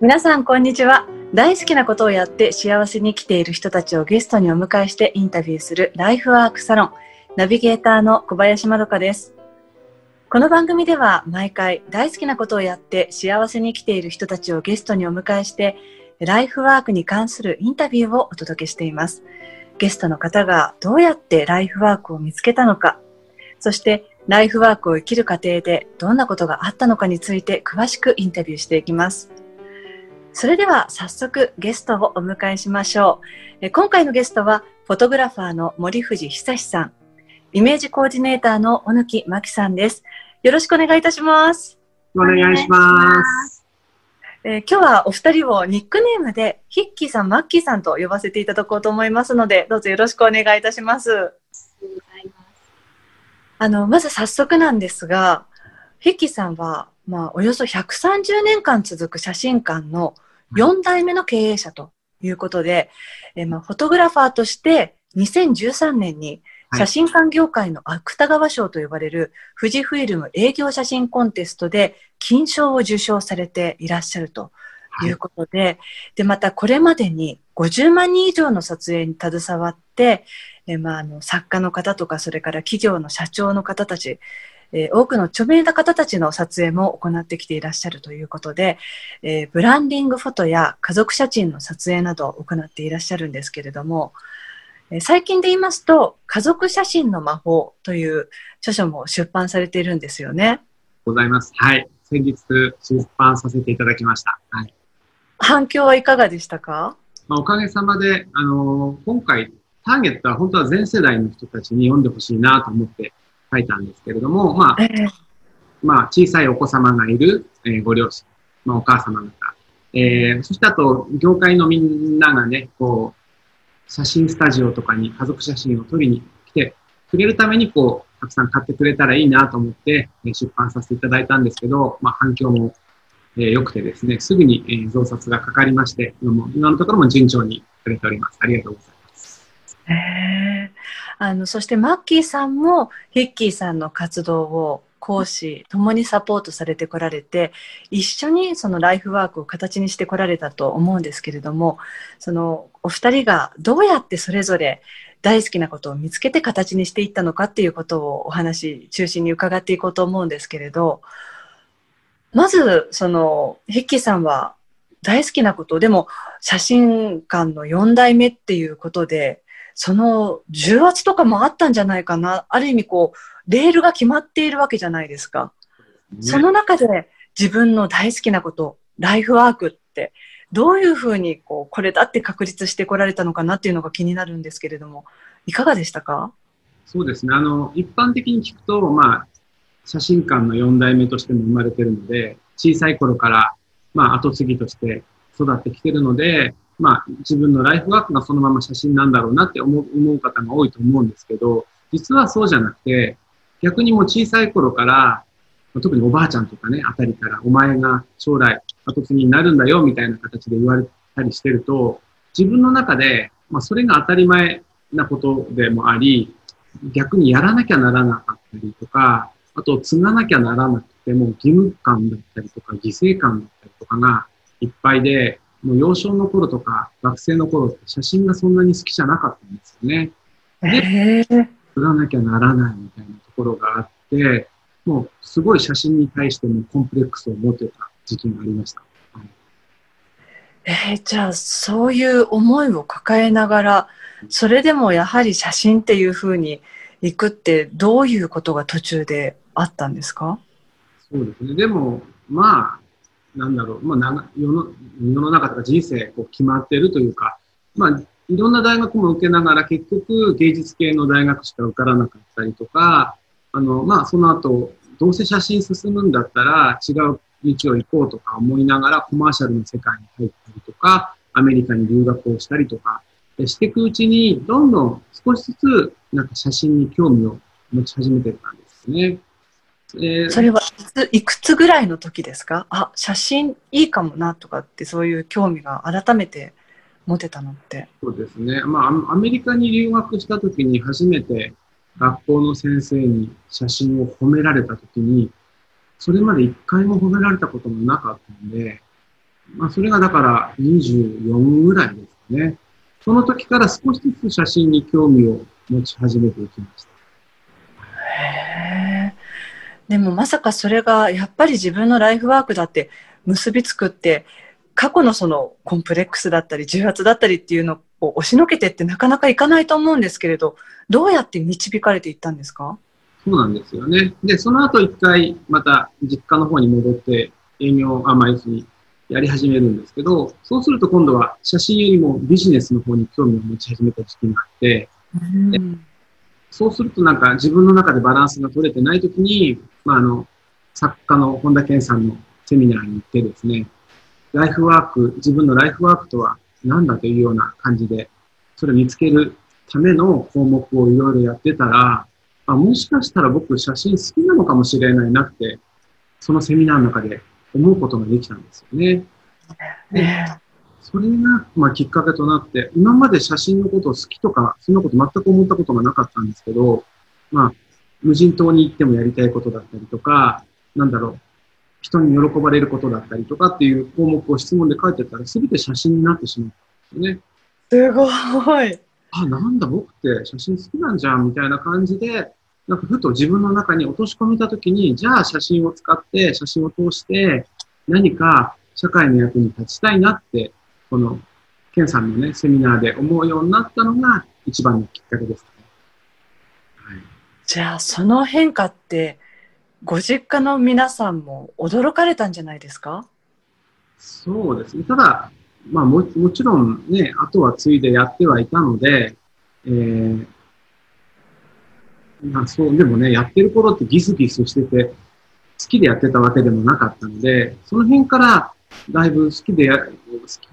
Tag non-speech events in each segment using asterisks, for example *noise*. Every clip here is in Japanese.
皆さんこんにちは。大好きなことをやって幸せに生きている人たちをゲストにお迎えしてインタビューするライフワークサロンナビゲーターの小林まどかです。この番組では毎回大好きなことをやって幸せに生きている人たちをゲストにお迎えしてライフワークに関するインタビューをお届けしています。ゲストの方がどうやってライフワークを見つけたのかそしてライフワークを生きる過程でどんなことがあったのかについて詳しくインタビューしていきます。それでは早速ゲストをお迎えしましょう。今回のゲストはフォトグラファーの森藤久さん、イメージコーディネーターの小貫真紀さんです。よろしくお願いいたします。お願いします。えー、今日はお二人をニックネームでヒッキーさん、マッキーさんと呼ばせていただこうと思いますので、どうぞよろしくお願いいたします。あの、まず早速なんですが、ヒッキーさんは、まあ、およそ130年間続く写真館の4代目の経営者ということで、えまあ、フォトグラファーとして2013年に写真館業界の芥川賞と呼ばれる富士フイルム営業写真コンテストで金賞を受賞されていらっしゃるということで、はい、で、またこれまでに50万人以上の撮影に携わって、えまあ、あの作家の方とかそれから企業の社長の方たち、えー、多くの著名な方たちの撮影も行ってきていらっしゃるということで、えー、ブランディングフォトや家族写真の撮影などを行っていらっしゃるんですけれども、えー、最近で言いますと「家族写真の魔法」という著書も出版されているんですよね。ございます。はい。先日出版させていただきました。はい、反響はいかがでしたか、まあ、おかげさまで、あのー、今回ターゲットは本当は全世代の人たちに読んでほしいなと思って書いたんですけれども、まあ、えー、まあ、小さいお子様がいる、えー、ご両親、まあ、お母様方、えー、そしてあと、業界のみんながね、こう、写真スタジオとかに家族写真を撮りに来てくれるために、こう、たくさん買ってくれたらいいなと思って、え出版させていただいたんですけど、まあ、反響もえー、良くてですね、すぐに、えー、増刷がかかりまして、今のところも順調に売れております。ありがとうございます。へあのそしてマッキーさんもヒッキーさんの活動を講師ともにサポートされてこられて一緒にそのライフワークを形にしてこられたと思うんですけれどもそのお二人がどうやってそれぞれ大好きなことを見つけて形にしていったのかっていうことをお話中心に伺っていこうと思うんですけれどまずそのヒッキーさんは大好きなことでも写真館の4代目っていうことでその重圧とかもあったんじゃないかな。ある意味こう、レールが決まっているわけじゃないですか。ね、その中で自分の大好きなこと、ライフワークって、どういうふうにこう、これだって確立してこられたのかなっていうのが気になるんですけれども、いかがでしたか？そうですね。あの、一般的に聞くと、まあ、写真館の4代目としても生まれてるので、小さい頃から、まあ、後継ぎとして育ってきてるので、まあ、自分のライフワークがそのまま写真なんだろうなって思う思う方が多いと思うんですけど、実はそうじゃなくて、逆にもう小さい頃から、特におばあちゃんとかね、あたりから、お前が将来後継ぎになるんだよ、みたいな形で言われたりしてると、自分の中で、まあ、それが当たり前なことでもあり、逆にやらなきゃならなかったりとか、あと、継がなきゃならなくても義務感だったりとか、犠牲感だったりとかがいっぱいで、もう幼少の頃とか学生の頃って写真がそんなに好きじゃなかったんですよね。で、撮らなきゃならないみたいなところがあって、もうすごい写真に対してもコンプレックスを持ってた時期がありました。はい、えー、じゃあそういう思いを抱えながら、それでもやはり写真っていうふうに行くってどういうことが途中であったんですか？そうですね。でも、まあ、なんだろう、まあ、世の世の中とか人生こう決まってるというか、まあ、いろんな大学も受けながら結局芸術系の大学しか受からなかったりとか、あの、まあ、その後、どうせ写真進むんだったら違う道を行こうとか思いながらコマーシャルの世界に入ったりとか、アメリカに留学をしたりとか、していくうちに、どんどん少しずつ、なんか写真に興味を持ち始めてたんですね。えー、それはいくつぐらいの時ですか？あ写真いいかもなとかってそういう興味が改めて持てたのってそうですね、まあ、アメリカに留学した時に初めて学校の先生に写真を褒められた時にそれまで一回も褒められたこともなかったんでまあ、それがだから24ぐらいですね。その時から少しずつ写真に興味を持ち始めていきました。でもまさかそれがやっぱり自分のライフワークだって結びつくって過去のそのコンプレックスだったり重圧だったりっていうのを押しのけてってなかなかいかないと思うんですけれどどうやって導かれていったんですか？そうなんですよね。で、その後一回また実家の方に戻って営業、あ、まあ、要するにやり始めるんですけど、そうすると今度は写真よりもビジネスの方に興味を持ち始めた時期があって、うんそうするとなんか自分の中でバランスが取れてない時に、まあ、あの、作家の本田健さんのセミナーに行ってですね、ライフワーク、自分のライフワークとは何だというような感じで、それを見つけるための項目をいろいろやってたら、あ、もしかしたら僕写真好きなのかもしれないなって、そのセミナーの中で思うことができたんですよね。でそれが、まあ、きっかけとなって、今まで写真のことを好きとか、そんなこと全く思ったことがなかったんですけど、まあ、無人島に行ってもやりたいことだったりとか、なんだろう、人に喜ばれることだったりとかっていう項目を質問で書いてたら、すべて写真になってしまうんですよね。すごい。あ、なんだ、僕って写真好きなんじゃん、みたいな感じで、なんかふと自分の中に落とし込めたときに、じゃあ写真を使って、写真を通して、何か社会の役に立ちたいなってこの、ケンさんのね、セミナーで思うようになったのが一番のきっかけですね。はい、じゃあ、その変化って、ご実家の皆さんも驚かれたんじゃないですか？そうですね。ただ、まあも、もちろんね、あとはついでやってはいたので、えー、まあそう、でもね、やってる頃ってギスギスしてて、好きでやってたわけでもなかったので、その辺からだいぶ好きでや、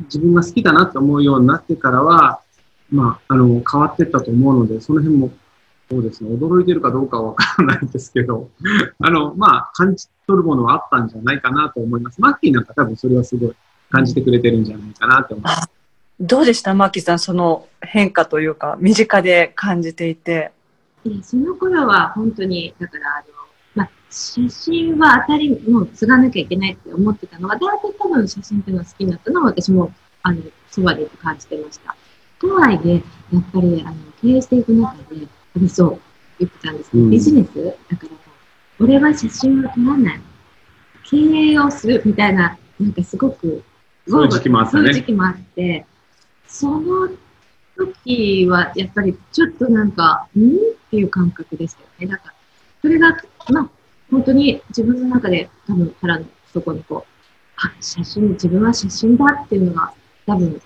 自分が好きだなって思うようになってからは、まあ、あの、変わっていったと思うので、その辺も、そうですね、驚いてるかどうかはわからないですけど、*laughs* あの、まあ、感じ取るものはあったんじゃないかなと思います。マッキーなんか多分それはすごい感じてくれてるんじゃないかなと思います。どうでした？マッキーさん、その変化というか、身近で感じていて。いや、その頃は本当に、だから、あの、写真は当たり、もう継がなきゃいけないって思ってたのは、大体多分写真っていうのは好きになったのは私も、あの、そばで感じてました。とはいえ、やっぱり、あの、経営していく中で、私そう言ってたんですけど、うん、ビジネス？だから、俺は写真を撮らない。経営をするみたいな、なんかすごく、そういう時期もあったね。そういう時期もあって、その時はやっぱりちょっとなんか、ん？っていう感覚でしたよね。だから、それが、まあ、本当に自分の中で多分腹の底にこう、あ、写真、自分は写真だっていうのが多分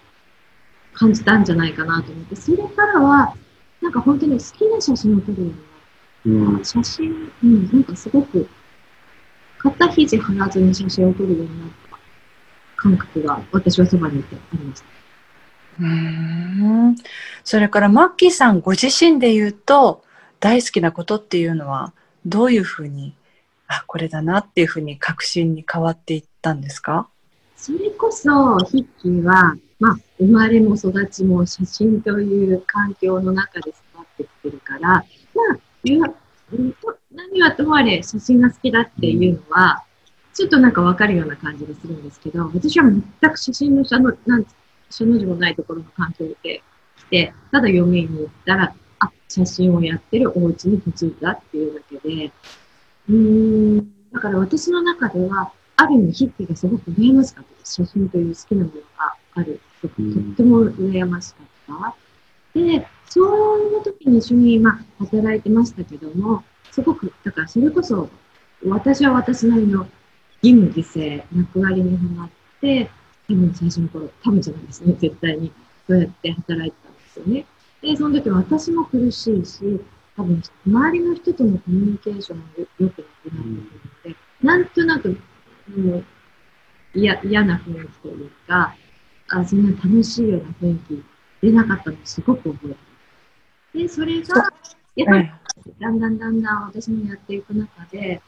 感じたんじゃないかなと思って、それからは、なんか本当に好きな写真を撮るようになうん、写真、うん、なんかすごく、肩肘張らずに写真を撮るようになった感覚が私はそばにいてありました。うんそれからマッキーさんご自身で言うと大好きなことっていうのはどういうふうにあこれだなっていうふうに確信に変わっていったんですか？それこそヒッキーは、まあ、生まれも育ちも写真という環境の中で育ってきてるから、まあ、何はともあれ写真が好きだっていうのは、ちょっとなんかわかるような感じがするんですけど、私は全く写真の写の、なんの字もないところの環境で来て、ただ嫁に行ったら、あ、写真をやってるお家に嫁いだっていうだけで、うん、だから私の中では、ある意味ヒッピーがすごく羨ましかったです。写真という好きなものがある。とっても羨ましかった。で、そういう時に一緒に、まあ、働いてましたけども、すごく、だからそれこそ、私は私なりの義務、犠牲、役割にはまって、多分最初の頃、多分じゃないですね、絶対に、そうやって働いてたんですよね。で、その時私も苦しいし、多分、周りの人とのコミュニケーションもよくなくなってくるので、なんとなく、もう、嫌な雰囲気というか、あそんな楽しいような雰囲気出なかったのすごく覚えてる。で、それが、やっぱり、だんだんだんだん私もやっていく中で、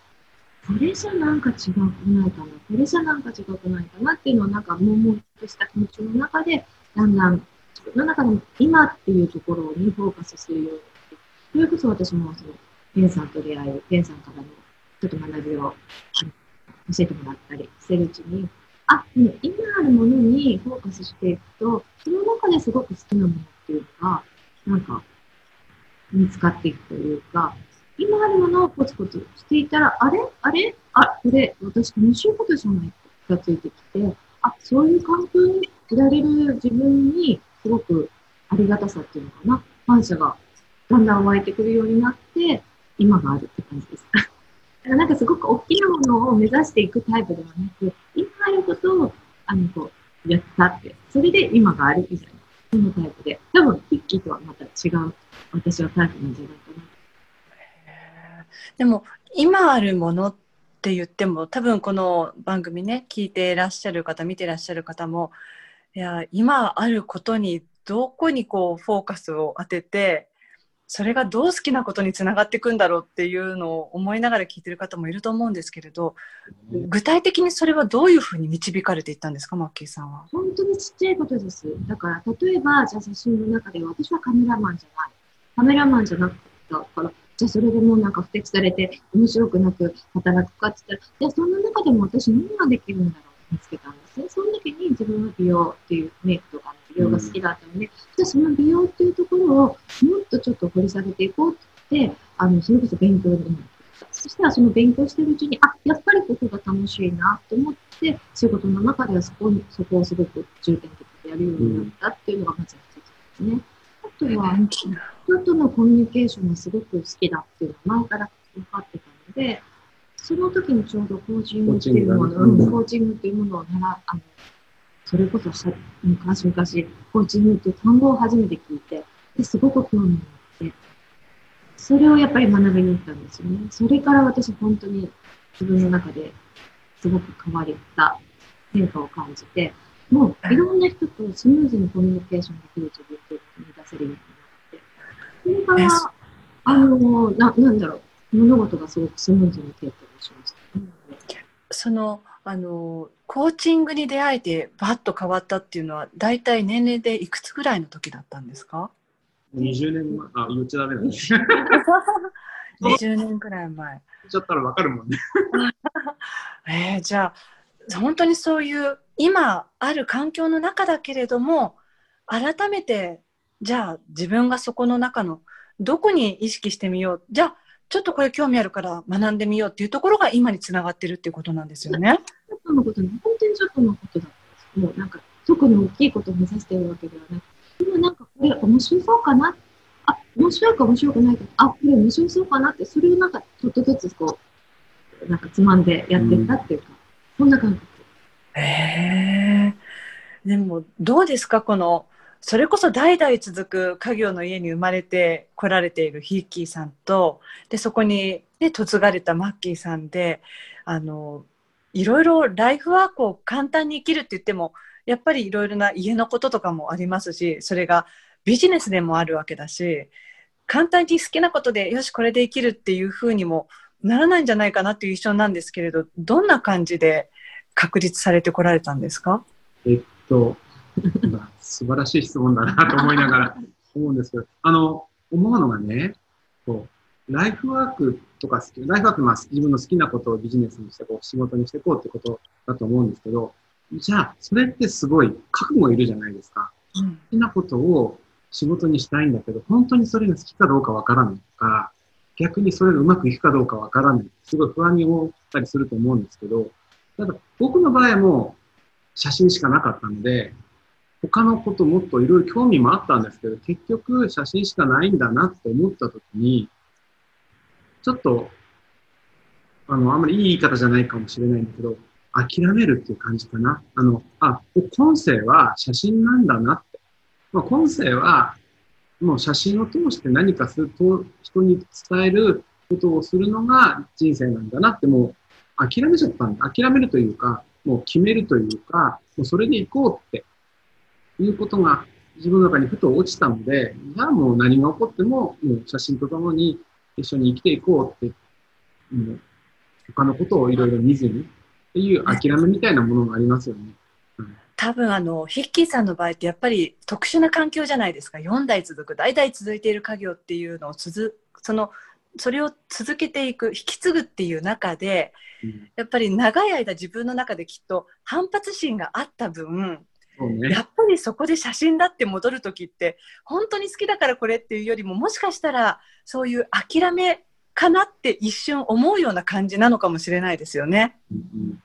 これじゃなんか違くないかな、これじゃなんか違くないかなっていうのをなんか、悶々とした気持ちの中で、だんだん自分の中の今っていうところにフォーカスするようにそれこそ私もその、ペンさんと出会い、ペンさんからのちょっと学びを教えてもらったりしてるうちに、あ、今あるものにフォーカスしていくと、その中ですごく好きなものっていうのが、なんか、見つかっていくというか、今あるものをコツコツしていたら、あれ？あれ？あ、これ、私楽しいことじゃない気がついてきて、あ、そういう環境にいられる自分に、すごくありがたさっていうのかな、感謝がだんだん湧いてくるようになって、今があるって感じです。*laughs* だからなんかすごく大きなものを目指していくタイプではなく、今あることを、あの、こう、やったって、それで今があるみたいな、そのタイプで、多分、ヒッキーとはまた違う、私はタイプなんじゃないかな。でも、今あるものって言っても、多分この番組ね、聞いていらっしゃる方、見てらっしゃる方も、いや、今あることに、どこにこう、フォーカスを当てて、それがどう好きなことにつながっていくんだろうっていうのを思いながら聞いてる方もいると思うんですけれど、具体的にそれはどういうふうに導かれていったんですか、マッキーさんは？本当にちっちゃいことです。だから、例えば、じゃあ写真の中で私はカメラマンじゃない。カメラマンじゃなかったから、じゃあそれでもうなんか不適されて面白くなく働くかって言ったら、じゃあそんな中でも私何ができるんだろう見つけたんですね。その時に自分は美容っていうメイクとか美容が好きだったので、うん、じゃあその美容っていうところをもっとちょっと掘り下げていこうってあの、それこそ勉強になってそしたらその勉強してるうちに、あ、やっぱりここが楽しいなと思って、仕事の中ではそこに、そこをすごく重点的にやるようになったっていうのがまず一つですね。あとは、人とのコミュニケーションがすごく好きだっていうのは前から分かってたので、その時にちょうどコーチングっていうもの、うん、コーチングっていうものを習あの、それこそ昔々、コーチングっていう単語を初めて聞いて、ですごく興味があって、それをやっぱり学びに行ったんですよね。それから私本当に自分の中ですごく変わった変化を感じて、もういろんな人とスムーズにコミュニケーションできる自分っていうのを出せるようになって、それから、あの、な、なんだろう、物事がすごくスムーズに経験しました。そのあのコーチングに出会えてバッと変わったっていうのは大体年齢でいくつぐらいの時だったんですか？20年前あ言っちゃダメだね20年ぐらい前。言っちゃったらわかるもんね。*laughs* えー、じゃあ本当にそういう今ある環境の中だけれども改めてじゃあ自分がそこの中のどこに意識してみよう。じゃあちょっとこれ興味あるから学んでみようっていうところが今につながってるっていうことなんですよね。ちょっとのこと、本当にちょっとのことだったんです。もうなんか、特に大きいことを目指しているわけではなく今なんかこれ面白そうかなあ、面白いか面白くないかあ、これ面白そうかなって、それをなんかちょっとずつこう、なんかつまんでやってったっていうか、うん、そんな感覚。へえ。でも、どうですか？この、それこそ代々続く家業の家に生まれて来られているヒッキーさんとでそこに、ね、嫁がれたマッキーさんであのいろいろライフワークを簡単に生きるって言ってもやっぱりいろいろな家のこととかもありますしそれがビジネスでもあるわけだし簡単に好きなことでよしこれで生きるっていうふうにもならないんじゃないかなっていう印象なんですけれどどんな感じで確立されてこられたんですか？えっと素晴らしい質問だなと思いながら思うんですけど、あの、思うのがね、こう、ライフワークとか好き、ライフワークは自分の好きなことをビジネスにしてこう、仕事にしていこうってことだと思うんですけど、じゃあ、それってすごい覚悟いるじゃないですか。うん、好きなことを仕事にしたいんだけど、本当にそれが好きかどうかわからないとか、逆にそれがうまくいくかどうかわからない。すごい不安に思ったりすると思うんですけど、ただ僕の場合はもう写真しかなかったので、他のこともっといろいろ興味もあったんですけど、結局写真しかないんだなって思った時に、ちょっと、あの、あんまりいい言い方じゃないかもしれないんだけど、諦めるっていう感じかな。あの、あ、今世は写真なんだなって。まあ、今世は、もう写真を通して何かすると、人に伝えることをするのが人生なんだなって、もう諦めちゃったんだ。諦めるというか、もう決めるというか、もうそれで行こうっていうことが自分の中にふと落ちたので、じゃあもう何が起こっても、もう写真とともに一緒に生きていこうって、もう他のことをいろいろ見ずにっていう諦めみたいなものがありますよね。多分あのヒッキーさんの場合ってやっぱり特殊な環境じゃないですか。4代続く代々続いている家業っていうのをつづそのそれを続けていく引き継ぐっていう中でうん。やっぱり長い間自分の中できっと反発心があった分ねやっぱりそこで写真だって戻る時って本当に好きだからこれっていうよりももしかしたらそういう諦めかなって一瞬思うような感じなのかもしれないですよね。うんうん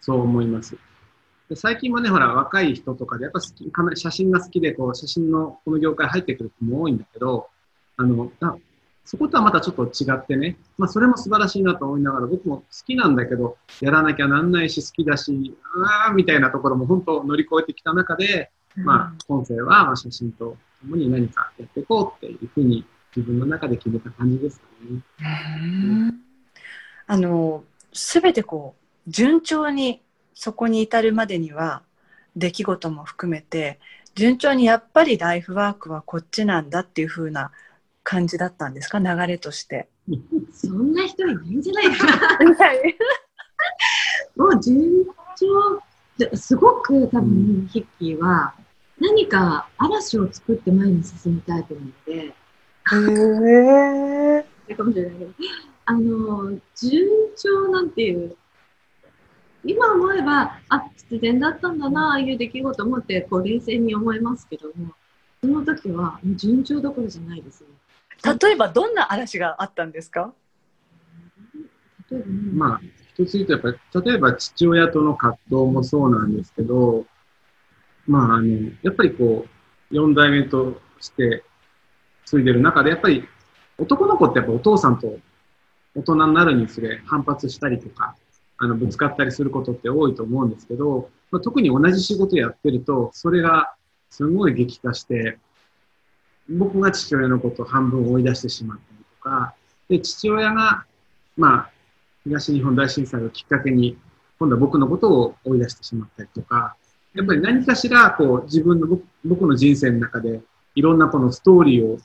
そう思います。で最近もね、ほら、若い人とかで、やっぱ好き写真が好きで、こう、写真のこの業界入ってくる人も多いんだけど、あの、あそことはまたちょっと違ってね、まあ、それも素晴らしいなと思いながら、僕も好きなんだけど、やらなきゃなんないし、好きだし、あーみたいなところも本当乗り越えてきた中で、まあ、今世はまあ写真と共に何かやっていこうっていうふうに自分の中で決めた感じですかね。うん。あの全てこう順調にそこに至るまでには出来事も含めて順調にやっぱりライフワークはこっちなんだっていう風な感じだったんですか？流れとして。そんな人いないんじゃないかな。*laughs* もう順調ですごく多分ヒッキーは何か嵐を作って前に進むタイプなので、へえ。かもしれないけど、あの、順調なんていう、今思えば、あ、必然だったんだな、ああいう出来事を思って、こう、冷静に思いますけども、その時は、順調どころじゃないですね。例えばどんな嵐があったんですか？まあ、一つ言うと、やっぱ、例えば父親との葛藤もそうなんですけど、まあ、あの、やっぱりこう、四代目として継いでる中で、やっぱり男の子ってやっぱお父さんと大人になるにつれ反発したりとか、あの、ぶつかったりすることって多いと思うんですけど、まあ、特に同じ仕事やってると、それがすごい激化して、僕が父親のことを半分追い出してしまったりとか、で、父親が、まあ、東日本大震災をきっかけに、今度は僕のことを追い出してしまったりとか、やっぱり何かしら、こう、自分の僕、僕の人生の中で、いろんなこのストーリーを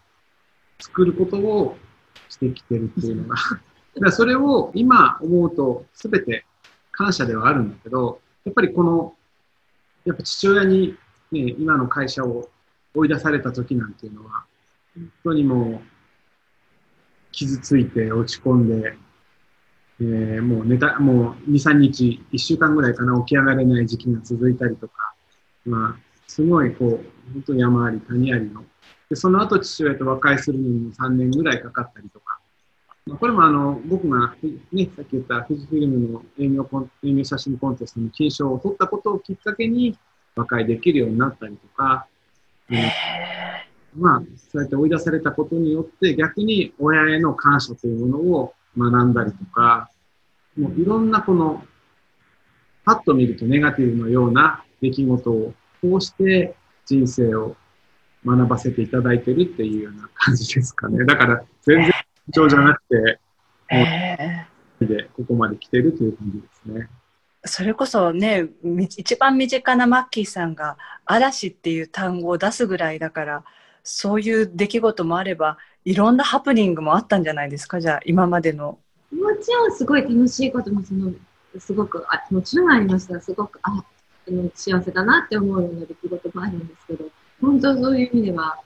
作ることをしてきてるっていうのが、*laughs* だからそれを今思うと、すべて感謝ではあるんだけど、やっぱりこの、やっぱ父親に、ね、今の会社を追い出された時なんていうのは、本当にもう、傷ついて落ち込んで、えーもう寝た、もう2、3日、1週間ぐらいかな、起き上がれない時期が続いたりとか、まあ、すごいこう、本当山あり谷ありの。で、その後父親と和解するのにも3年ぐらいかかったりとか。まあこれもあの、僕が、ね、さっき言った富士フィルムの営業コン営業写真コンテストの金賞を取ったことをきっかけに和解できるようになったりとか、うんまあ、そうやって追い出されたことによって逆に親への感謝というものを学んだりとか、もういろんなこの、パッと見るとネガティブのような出来事をこうして人生を学ばせていただいてるっていうような感じですかね。だから全然不調じゃなくて、へえでここまで来てるという感じですね。それこそね一番身近なマッキーさんが「嵐」っていう単語を出すぐらいだからそういう出来事もあればいろんなハプニングもあったんじゃないですか？じゃあ今までの。もちろんすごい楽しいこともそのすごくあもちろんありましたすごくあ幸せだなって思うような出来事もあるんですけど本当そういう意味では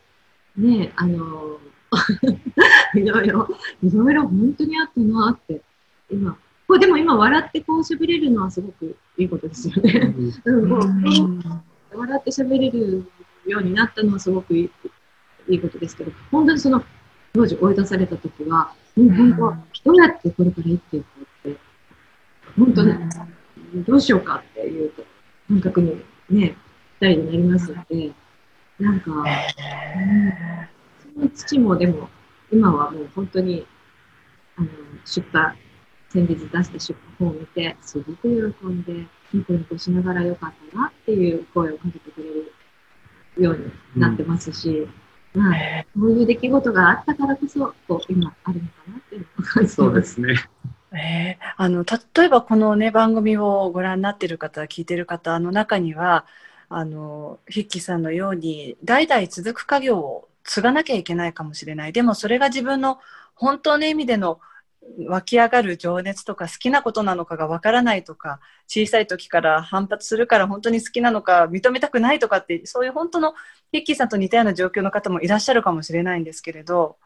ねあの *laughs* いろいろいろいろ本当にあったなって今これでも今笑ってこう喋れるのはすごくいいことですよね。笑って喋れるようになったのはすごくいいいいことですけど、本当にその当時追い出された時は、もう本当、どうやってこれから生きていこうって、本当にどうしようかっていう感覚にね、二人でなりますので、なんか、うんその父もでも、今はもう本当に、あの、出版、先日出した出版本を見て、すごく喜んで、ニコニコしながらよかったなっていう声をかけてくれるようになってますし、まあ、そういう出来事があったからこそ、こう、今あるのかなっていうのを感じてそうま。ですすね。えーあの例えばこのね番組をご覧になっている方聞いている方の中にはあのヒッキーさんのように代々続く家業を継がなきゃいけないかもしれないでもそれが自分の本当の意味での湧き上がる情熱とか好きなことなのかがわからないとか小さい時から反発するから本当に好きなのか認めたくないとかってそういう本当のヒッキーさんと似たような状況の方もいらっしゃるかもしれないんですけれど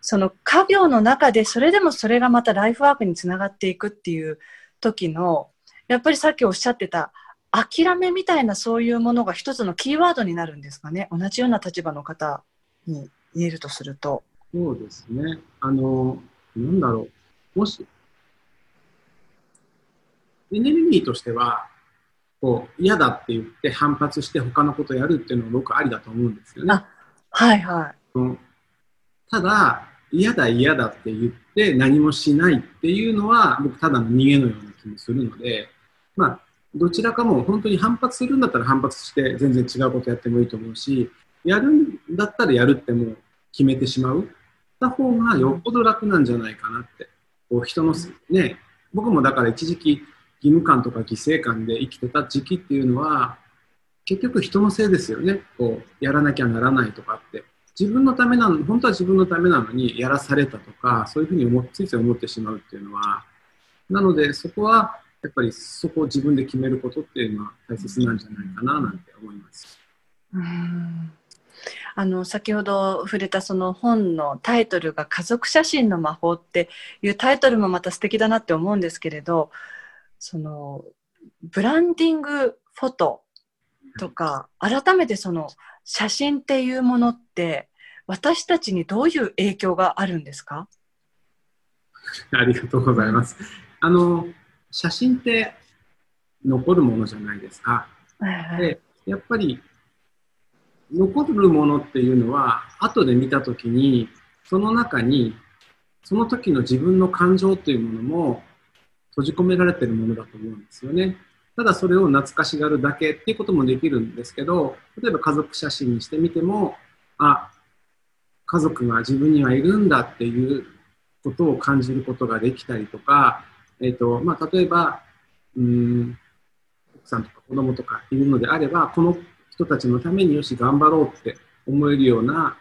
その家業の中でそれでもそれがまたライフワークにつながっていくっていう時のやっぱりさっきおっしゃってた諦めみたいなそういうものが一つのキーワードになるんですかね同じような立場の方に言えるとすると。そうですね。あの、なんだろう。もし、エネルギーとしては、こう、嫌だって言って反発して他のことをやるっていうのは僕ありだと思うんですよね。はいはい。うんただ、嫌だ嫌だって言って何もしないっていうのは、僕ただの逃げのような気もするので、まあ、どちらかも本当に反発するんだったら反発して全然違うことやってもいいと思うし、やるんだったらやるってもう決めてしまう。た方がよっぽど楽なんじゃないかなって。こう人の、ね、僕もだから一時期義務感とか犠牲感で生きてた時期っていうのは、結局人のせいですよね。こう、やらなきゃならないとかって。自分のためなの、本当は自分のためなのにやらされたとか、そういうふうに思ついつい思ってしまうっていうのは、なのでそこは、やっぱりそこを自分で決めることっていうのは大切なんじゃないかななんて思います。うんあの先ほど触れたその本のタイトルが「家族写真の魔法」っていうタイトルもまた素敵だなって思うんですけれどそのブランディングフォトとか改めてその写真っていうものって私たちにどういう影響があるんですか？ありがとうございます。あの、写真って残るものじゃないですか。で、やっぱり残るものっていうのは、後で見たときに、その中に、その時の自分の感情というものも閉じ込められてるものだと思うんですよね。ただそれを懐かしがるだけっていうこともできるんですけど、例えば家族写真にしてみても、あ、家族が自分にはいるんだっていうことを感じることができたりとか、えっ、と、まあ、例えば、うん、奥さんとか子供とかいるのであれば、この人たちのためによし頑張ろうって思えるような、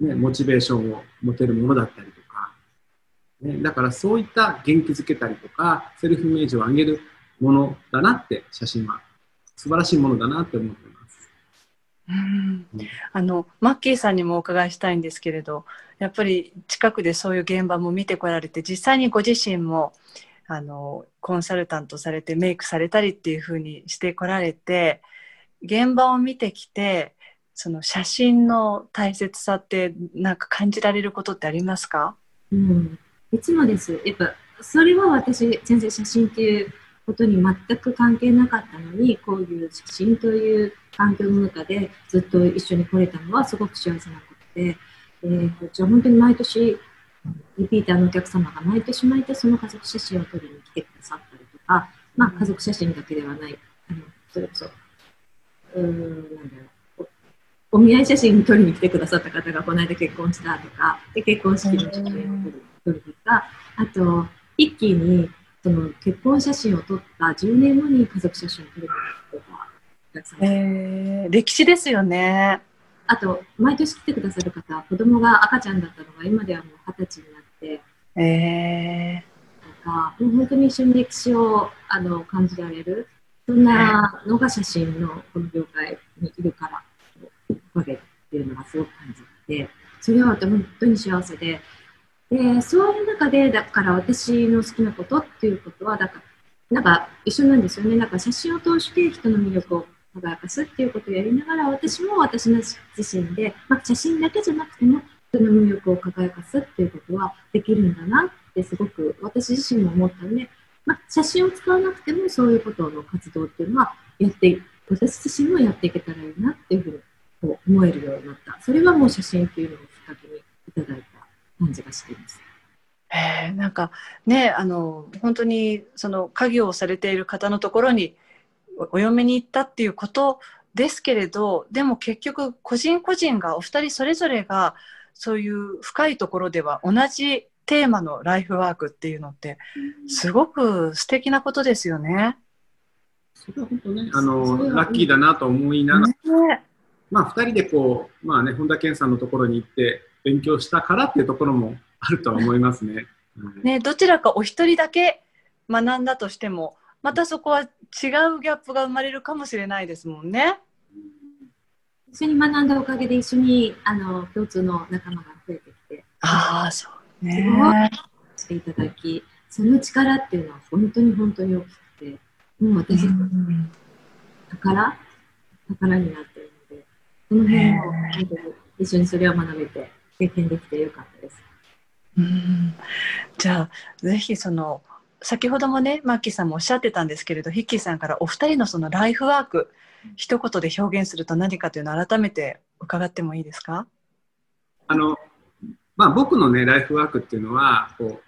ね、モチベーションを持てるものだったりとか、ね、だからそういった元気づけたりとか、セルフイメージを上げるものだなって写真は素晴らしいものだなって思ってます。うんあのマッキーさんにもお伺いしたいんですけれどやっぱり近くでそういう現場も見てこられて実際にご自身もあのコンサルタントされてメイクされたりっていうふうにしてこられて現場を見てきてその写真の大切さってなんか感じられることってありますか？うん、いつもです。やっぱ、それは私、全然写真っていうことに全く関係なかったのに、こういう写真という環境の中でずっと一緒に来れたのはすごく幸せなことで、えー、じゃあ本当に毎年、リピーターのお客様が毎年毎年その家族写真を撮りに来てくださったりとか、まあ家族写真だけではない、あのそれこそ、おお見合い写真撮りに来てくださった方がこの間結婚したとか、で結婚式の写真を撮るとか、あと、一気にその結婚写真を撮った10年後に家族写真を撮るとか、たくさん。えー、歴史ですよね。あと、毎年来てくださる方は、子供が赤ちゃんだったのが今ではもう二十歳になってえとか、もう本当に一緒に歴史をあの感じられる、そんなのが写真のこの業界にいるから、おかげっていうのがすごく感じて、それは本当に幸せで、で、そういう中で、だから私の好きなことっていうことは、だから、なんか一緒なんですよね。なんか写真を通して人の魅力を輝かすっていうことをやりながら、私も私の自身で、まあ、写真だけじゃなくても、人の魅力を輝かすっていうことはできるんだなってすごく私自身も思ったので、まあ、写真を使わなくてもそういうことの活動っていうのはやって、私自身もやっていけたらいいなっていうふうに思えるようになった。それはもう写真っていうのをきっかけにいただいた感じがしています。えー、なんかねあの本当にその家業をされている方のところにお嫁に行ったっていうことですけれどでも結局個人個人がお二人それぞれがそういう深いところでは同じテーマのライフワークっていうのってすごく素敵なことですよね。それは本当ね、あの、ラッキーだなと思いながら、ねまあ、二人でこう、まあね、本田健さんのところに行って勉強したからっていうところもあるとは思いますね。はいねどちらかお一人だけ学んだとしてもまたそこは違うギャップが生まれるかもしれないですもんね。一緒に学んだおかげで一緒にあの共通の仲間が増えてきてああ、そうね。していただき、その力っていうのは本当に本当に大きくて、もう私、うん宝宝になってるので、その辺を本当に一緒にそれを学べて、経験できてよかったです。うんじゃあぜひその先ほどもねマッキーさんもおっしゃってたんですけれどヒッキーさんからお二人のそのライフワーク一言で表現すると何かというのを改めて伺ってもいいですか？あの、まあ、僕のね、ライフワークっていうのは、こう、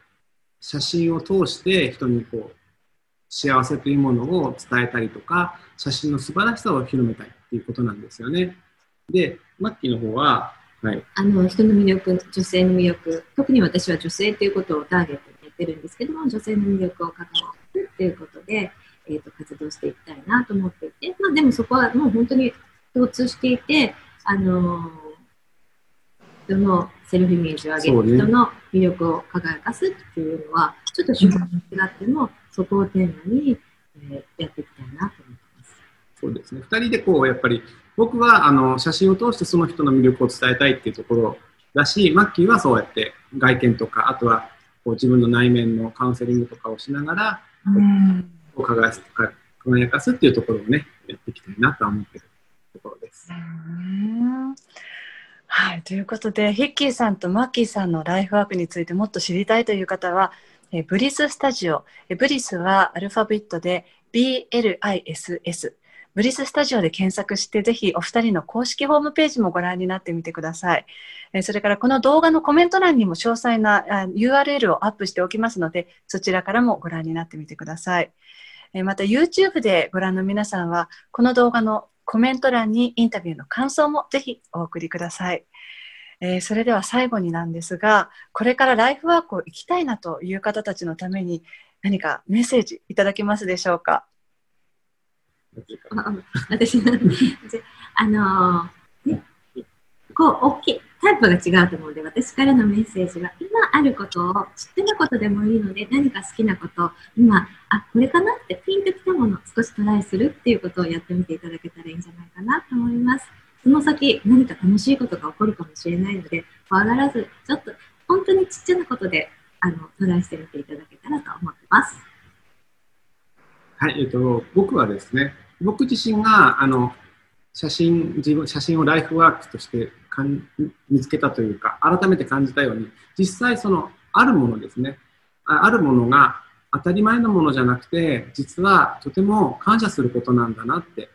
写真を通して人にこう、幸せというものを伝えたりとか、写真の素晴らしさを広めたいっていうことなんですよね。で、マッキーの方は、はい。あの人の魅力、女性の魅力、特に私は女性ということをターゲットにやってるんですけども、女性の魅力を関わるっていうことで、えー、と活動していきたいなと思っていて、まあ、でもそこはもう本当に共通していて、あのー人のセルフイメージを上げる、人の魅力を輝かすっていうのは、ちょっと手法が違っても、そこをテーマに、えーやっていきたいなと思ってます。そうですね。二人でこう、やっぱり、僕はあの写真を通してその人の魅力を伝えたいっていうところだし、マッキーはそうやって外見とか、あとはこう自分の内面のカウンセリングとかをしながら、うんこう輝かす輝かすっていうところをね、やっていきたいなとは思ってるところです。はい、ということでヒッキーさんとマッキーさんのライフワークについてもっと知りたいという方はえブリススタジオえブリスはアルファベットで BLISS ブリススタジオで検索してぜひお二人の公式ホームページもご覧になってみてください。えそれからこの動画のコメント欄にも詳細なあ URL をアップしておきますのでそちらからもご覧になってみてください。えまた YouTube でご覧の皆さんはこの動画のコメント欄にインタビューの感想もぜひお送りください。えーそれでは最後になんですが、これからライフワークを生きたいなという方たちのために何かメッセージいただけますでしょうか？私なんであの *laughs* ーね、こう大きいタイプが違うと思うので私からのメッセージは今あることを知ってることでもいいので何か好きなこと今あこれかなってピンときたものを少しトライするっていうことをやってみていただけたらいいんじゃないかなと思いますその先何か楽しいことが起こるかもしれないので怖がらずちょっと本当にちっちゃなことであのトライしてみていただけたらと思ってます。はい、えっと、僕はですね、僕自身が、あの、写真、自分、写真をライフワークとしてかん見つけたというか、改めて感じたように、実際その、あるものですね、ああるものが当たり前のものじゃなくて、実はとても感謝することなんだなって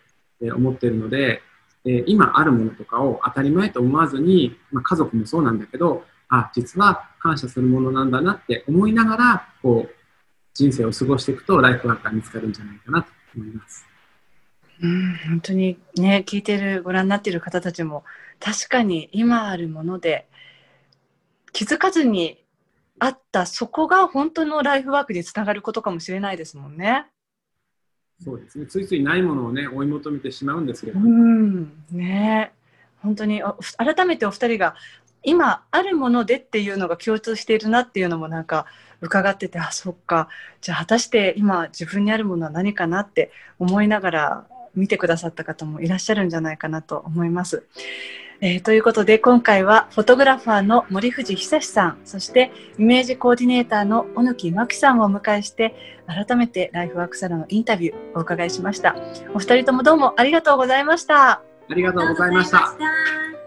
思っているので、え今あるものとかを当たり前と思わずに、まあ、家族もそうなんだけど、あ、実は感謝するものなんだなって思いながら、こう、人生を過ごしていくとライフワークが見つかるんじゃないかなと思います。うん、本当にね、聞いてる、ご覧になっている方たちも確かに今あるもので気づかずにあったそこが本当のライフワークにつながることかもしれないですもんね。そうですね。ついついないものをね、追い求めてしまうんですけど、うん、ね本当に改めてお二人が今あるものでっていうのが共通しているなっていうのもなんか伺っててあそっかじゃあ果たして今自分にあるものは何かなって思いながら見てくださった方もいらっしゃるんじゃないかなと思います。えーということで今回はフォトグラファーの森藤久志さんそしてイメージコーディネーターの小貫真紀さんをお迎えして改めてライフワークサロンのインタビューをお伺いしました。お二人ともどうもありがとうございました。ありがとうございました